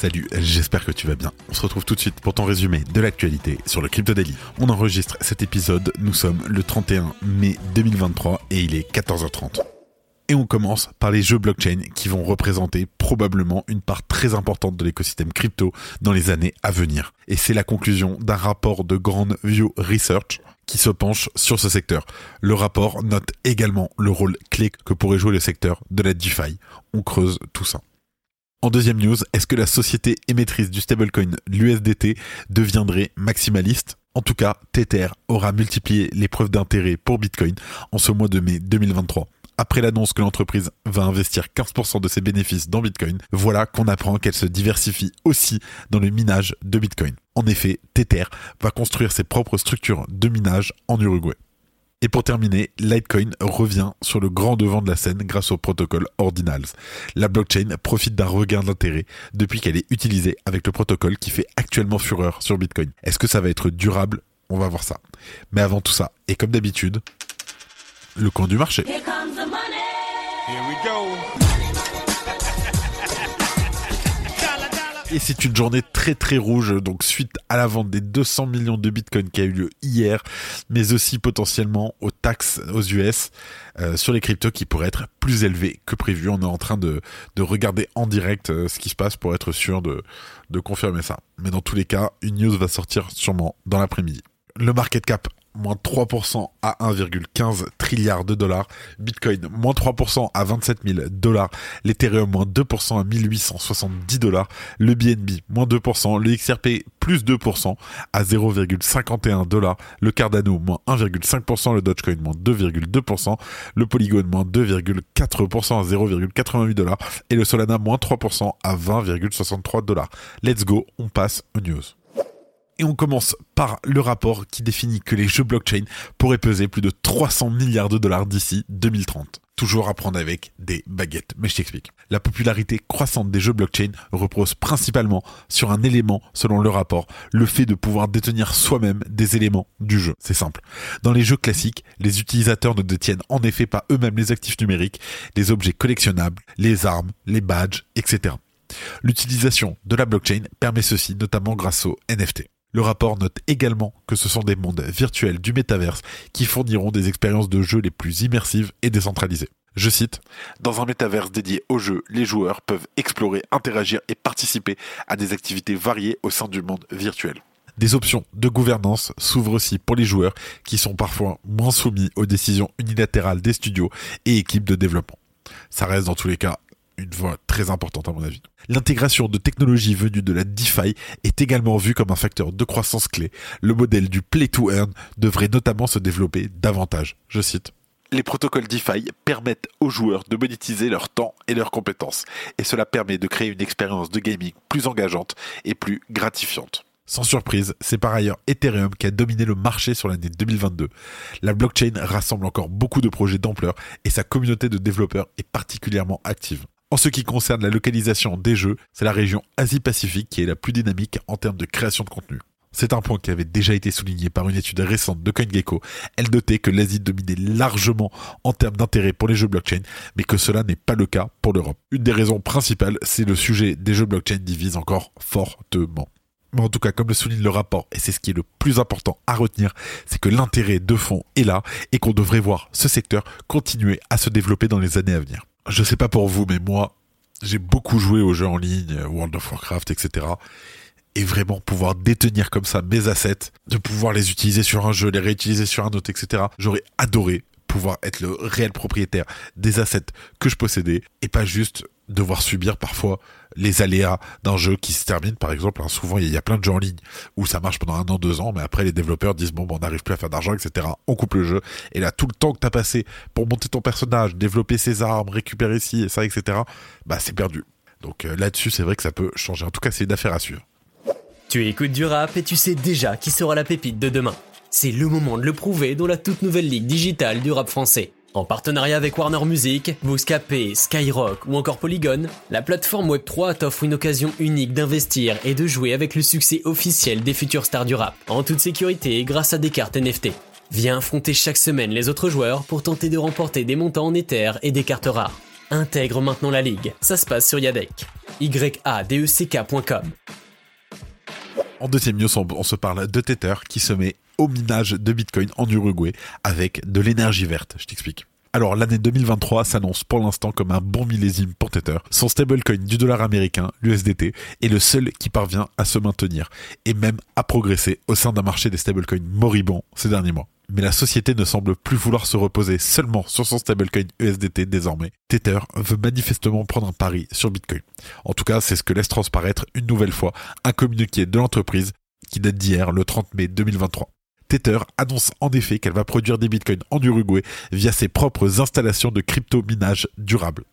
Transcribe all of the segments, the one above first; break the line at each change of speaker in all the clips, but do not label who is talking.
Salut, j'espère que tu vas bien. On se retrouve tout de suite pour ton résumé de l'actualité sur le Crypto Daily. On enregistre cet épisode, nous sommes le 31 mai 2023 et il est 14h30. Et on commence par les jeux blockchain qui vont représenter probablement une part très importante de l'écosystème crypto dans les années à venir. Et c'est la conclusion d'un rapport de Grand View Research qui se penche sur ce secteur. Le rapport note également le rôle clé que pourrait jouer le secteur de la DeFi. On creuse tout ça. En deuxième news, est-ce que la société émettrice du stablecoin, l'USDT, deviendrait maximaliste? En tout cas, Tether aura multiplié les preuves d'intérêt pour Bitcoin en ce mois de mai 2023. Après l'annonce que l'entreprise va investir 15% de ses bénéfices dans Bitcoin, voilà qu'on apprend qu'elle se diversifie aussi dans le minage de Bitcoin. En effet, Tether va construire ses propres structures de minage en Uruguay. Et pour terminer, Litecoin revient sur le grand devant de la scène grâce au protocole Ordinals. La blockchain profite d'un regain d'intérêt depuis qu'elle est utilisée avec le protocole qui fait actuellement fureur sur Bitcoin. Est-ce que ça va être durable? On va voir ça. Mais avant tout ça, et comme d'habitude, le coin du marché.
Here comes the money.
Here we go.
Et c'est une journée très très rouge, donc suite à la vente des 200 millions de bitcoins qui a eu lieu hier, mais aussi potentiellement aux taxes aux US euh, sur les cryptos qui pourraient être plus élevées que prévu. On est en train de, de regarder en direct euh, ce qui se passe pour être sûr de, de confirmer ça. Mais dans tous les cas, une news va sortir sûrement dans l'après-midi. Le market cap moins 3% à 1,15 trilliard de dollars. Bitcoin, moins 3% à 27 000 dollars. L'Ethereum, moins 2% à 1870 dollars. Le BNB, moins 2%. Le XRP, plus 2% à 0,51 dollars. Le Cardano, moins 1,5%. Le Dogecoin, moins 2,2%. Le Polygon, moins 2,4% à 0,88 dollars. Et le Solana, moins 3% à 20,63 dollars. Let's go, on passe aux news. Et on commence par le rapport qui définit que les jeux blockchain pourraient peser plus de 300 milliards de dollars d'ici 2030. Toujours à prendre avec des baguettes, mais je t'explique. La popularité croissante des jeux blockchain repose principalement sur un élément selon le rapport, le fait de pouvoir détenir soi-même des éléments du jeu. C'est simple. Dans les jeux classiques, les utilisateurs ne détiennent en effet pas eux-mêmes les actifs numériques, les objets collectionnables, les armes, les badges, etc. L'utilisation de la blockchain permet ceci notamment grâce aux NFT. Le rapport note également que ce sont des mondes virtuels du métaverse qui fourniront des expériences de jeu les plus immersives et décentralisées. Je cite, Dans un métaverse dédié aux jeux, les joueurs peuvent explorer, interagir et participer à des activités variées au sein du monde virtuel. Des options de gouvernance s'ouvrent aussi pour les joueurs qui sont parfois moins soumis aux décisions unilatérales des studios et équipes de développement. Ça reste dans tous les cas une voie très importante à mon avis. L'intégration de technologies venues de la DeFi est également vue comme un facteur de croissance clé. Le modèle du play to earn devrait notamment se développer davantage. Je cite. Les protocoles DeFi permettent aux joueurs de monétiser leur temps et leurs compétences, et cela permet de créer une expérience de gaming plus engageante et plus gratifiante. Sans surprise, c'est par ailleurs Ethereum qui a dominé le marché sur l'année 2022. La blockchain rassemble encore beaucoup de projets d'ampleur et sa communauté de développeurs est particulièrement active. En ce qui concerne la localisation des jeux, c'est la région Asie-Pacifique qui est la plus dynamique en termes de création de contenu. C'est un point qui avait déjà été souligné par une étude récente de CoinGecko. Elle notait que l'Asie dominait largement en termes d'intérêt pour les jeux blockchain, mais que cela n'est pas le cas pour l'Europe. Une des raisons principales, c'est le sujet des jeux blockchain divise encore fortement. Mais en tout cas, comme le souligne le rapport, et c'est ce qui est le plus important à retenir, c'est que l'intérêt de fond est là et qu'on devrait voir ce secteur continuer à se développer dans les années à venir je sais pas pour vous, mais moi, j'ai beaucoup joué aux jeux en ligne, World of Warcraft, etc. Et vraiment pouvoir détenir comme ça mes assets, de pouvoir les utiliser sur un jeu, les réutiliser sur un autre, etc. J'aurais adoré pouvoir être le réel propriétaire des assets que je possédais et pas juste devoir subir parfois les aléas d'un jeu qui se termine par exemple hein, souvent il y, a plein de jeux en ligne où ça marche pendant un an deux ans mais après les développeurs disent bon, bon on n'arrive plus à faire d'argent etc on coupe le jeu. Et là tout le temps que t'as passé pour monter ton personnage développer ses armes récupérer ci et ça etc bah c'est perdu. Donc euh, là-dessus c'est vrai que ça peut changer. En tout cas c'est une affaire à suivre.
Tu écoutes du rap et tu sais déjà qui sera la pépite de demain. C'est le moment de le prouver dans la toute nouvelle ligue digitale du rap français. En partenariat avec Warner Music, Bouscapé, Skyrock ou encore Polygon, la plateforme Web3 t'offre une occasion unique d'investir et de jouer avec le succès officiel des futures stars du rap, en toute sécurité grâce à des cartes NFT. Viens affronter chaque semaine les autres joueurs pour tenter de remporter des montants en Ether et des cartes rares. Intègre maintenant la ligue, ça se passe sur Yadec. Y-A-D-E-C-K.com.
En deuxième news, on, se parle de Tether qui se met au minage de Bitcoin en Uruguay avec de l'énergie verte. Je t'explique. Alors l'année 2023 s'annonce pour l'instant comme un bon millésime pour Tether. Son stablecoin du dollar américain, l'USDT, est le seul qui parvient à se maintenir et même à progresser au sein d'un marché des stablecoins moribonds ces derniers mois. Mais la société ne semble plus vouloir se reposer seulement sur son stablecoin USDT désormais. Tether veut manifestement prendre un pari sur Bitcoin. En tout cas, c'est ce que laisse transparaître une nouvelle fois un communiqué de l'entreprise qui date d'hier, le 30 mai 2023. Tether annonce en effet qu'elle va produire des bitcoins en Uruguay via ses propres installations de crypto-minage durable.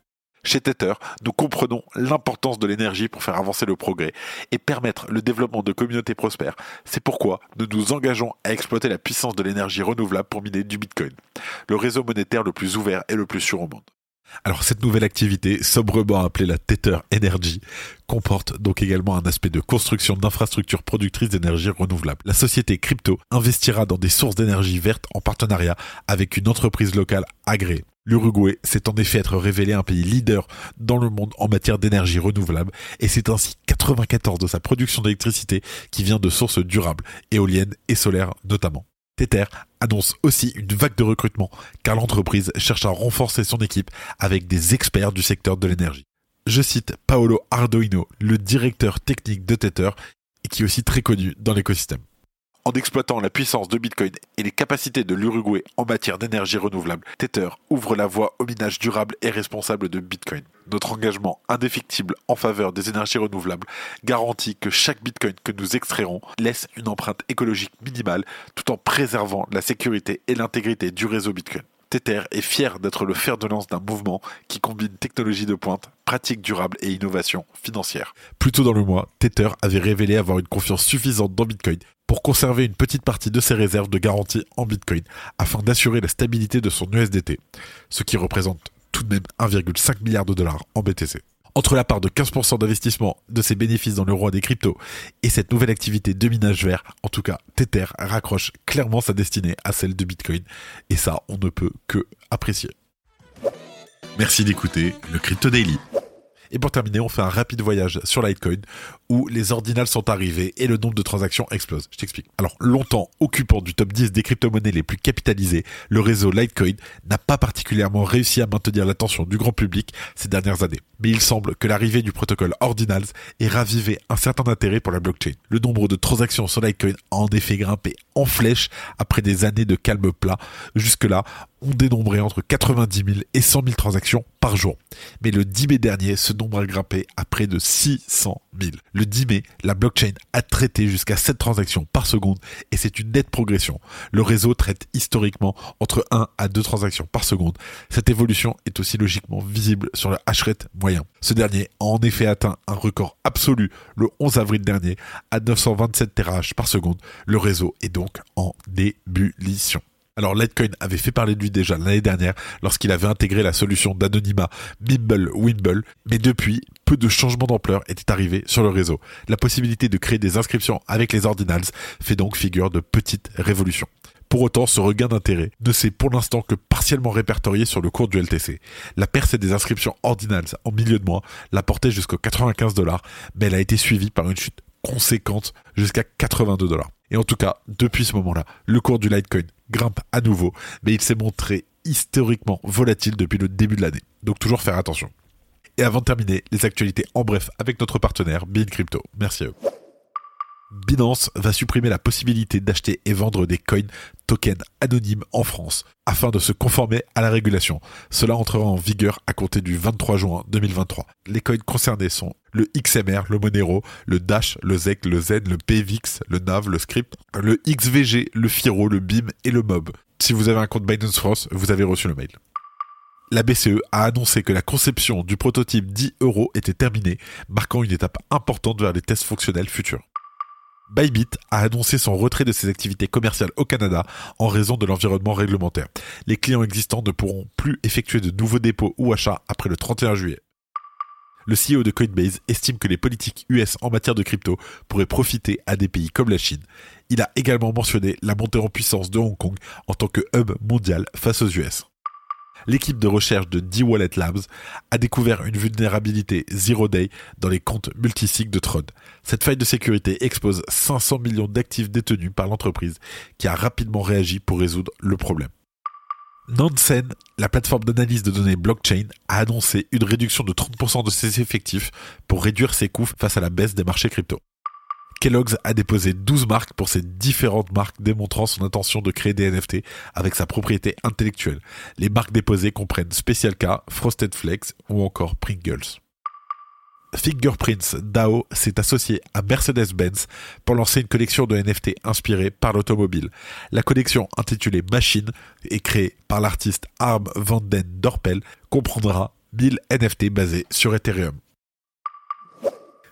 Chez Tether, nous comprenons l'importance de l'énergie pour faire avancer le progrès et permettre le développement de communautés prospères. C'est pourquoi nous nous engageons à exploiter la puissance de l'énergie renouvelable pour miner du Bitcoin, le réseau monétaire le plus ouvert et le plus sûr au monde. Alors cette nouvelle activité, sobrement appelée la Tether Energy, comporte donc également un aspect de construction d'infrastructures productrices d'énergie renouvelable. La société crypto investira dans des sources d'énergie verte en partenariat avec une entreprise locale agréée. L'Uruguay s'est en effet être révélé un pays leader dans le monde en matière d'énergie renouvelable et c'est ainsi 94 de sa production d'électricité qui vient de sources durables, éoliennes et solaires notamment. Tether annonce aussi une vague de recrutement car l'entreprise cherche à renforcer son équipe avec des experts du secteur de l'énergie. Je cite Paolo Ardoino, le directeur technique de Tether et qui est aussi très connu dans l'écosystème. En exploitant la puissance de Bitcoin et les capacités de l'Uruguay en matière d'énergie renouvelable, Tether ouvre la voie au minage durable et responsable de Bitcoin. Notre engagement indéfectible en faveur des énergies renouvelables garantit que chaque Bitcoin que nous extrairons laisse une empreinte écologique minimale tout en préservant la sécurité et l'intégrité du réseau Bitcoin. Tether est fier d'être le fer de lance d'un mouvement qui combine technologie de pointe, pratique durable et innovation financière. Plus tôt dans le mois, Tether avait révélé avoir une confiance suffisante dans Bitcoin pour conserver une petite partie de ses réserves de garantie en Bitcoin afin d'assurer la stabilité de son USDT, ce qui représente tout de même 1,5 milliard de dollars en BTC. Entre la part de 15% d'investissement de ses bénéfices dans le roi des cryptos et cette nouvelle activité de minage vert, en tout cas, Tether raccroche clairement sa destinée à celle de Bitcoin. Et ça, on ne peut que apprécier.
Merci d'écouter le Crypto Daily.
Et pour terminer, on fait un rapide voyage sur Litecoin où les ordinals sont arrivés et le nombre de transactions explose. Je t'explique. Alors, longtemps occupant du top 10 des crypto-monnaies les plus capitalisées, le réseau Litecoin n'a pas particulièrement réussi à maintenir l'attention du grand public ces dernières années. Mais il semble que l'arrivée du protocole Ordinals ait ravivé un certain intérêt pour la blockchain. Le nombre de transactions sur Litecoin a en effet grimpé en flèche après des années de calme plat. Jusque-là, on dénombrait entre 90 000 et 100 000 transactions par jour. Mais le 10 mai dernier, ce nombre a grimpé à près de 600 000. Le 10 mai, la blockchain a traité jusqu'à 7 transactions par seconde et c'est une nette progression. Le réseau traite historiquement entre 1 à 2 transactions par seconde. Cette évolution est aussi logiquement visible sur le hash rate moyen. Ce dernier a en effet atteint un record absolu le 11 avril dernier à 927 terahash par seconde. Le réseau est donc en ébullition. Alors Litecoin avait fait parler de lui déjà l'année dernière lorsqu'il avait intégré la solution d'anonymat Mimble Wimble, mais depuis, peu de changements d'ampleur étaient arrivés sur le réseau. La possibilité de créer des inscriptions avec les ordinals fait donc figure de petite révolution. Pour autant, ce regain d'intérêt ne s'est pour l'instant que partiellement répertorié sur le cours du LTC. La percée des inscriptions ordinals en milieu de mois l'a porté jusqu'aux 95 dollars, mais elle a été suivie par une chute conséquente jusqu'à 82 dollars. Et en tout cas, depuis ce moment-là, le cours du Litecoin grimpe à nouveau, mais il s'est montré historiquement volatile depuis le début de l'année. Donc toujours faire attention. Et avant de terminer, les actualités en bref avec notre partenaire Bean Crypto. Merci à eux. Binance va supprimer la possibilité d'acheter et vendre des coins tokens anonymes en France afin de se conformer à la régulation. Cela entrera en vigueur à compter du 23 juin 2023. Les coins concernés sont le XMR, le Monero, le Dash, le ZEC, le Zen, le PVX, le NAV, le Script, le XVG, le FIRO, le BIM et le MOB. Si vous avez un compte Binance France, vous avez reçu le mail. La BCE a annoncé que la conception du prototype 10 euros était terminée, marquant une étape importante vers les tests fonctionnels futurs. Bybit a annoncé son retrait de ses activités commerciales au Canada en raison de l'environnement réglementaire. Les clients existants ne pourront plus effectuer de nouveaux dépôts ou achats après le 31 juillet. Le CEO de Coinbase estime que les politiques US en matière de crypto pourraient profiter à des pays comme la Chine. Il a également mentionné la montée en puissance de Hong Kong en tant que hub mondial face aux US l'équipe de recherche de D-Wallet Labs a découvert une vulnérabilité Zero Day dans les comptes multisig de Tron. Cette faille de sécurité expose 500 millions d'actifs détenus par l'entreprise qui a rapidement réagi pour résoudre le problème. Nansen, la plateforme d'analyse de données blockchain, a annoncé une réduction de 30% de ses effectifs pour réduire ses coûts face à la baisse des marchés crypto. Kellogg's a déposé 12 marques pour ses différentes marques démontrant son intention de créer des NFT avec sa propriété intellectuelle. Les marques déposées comprennent Special K, Frosted Flakes ou encore Pringles. Fingerprints DAO s'est associé à Mercedes-Benz pour lancer une collection de NFT inspirée par l'automobile. La collection intitulée Machine et créée par l'artiste Arm van den Dorpel comprendra 1000 NFT basés sur Ethereum.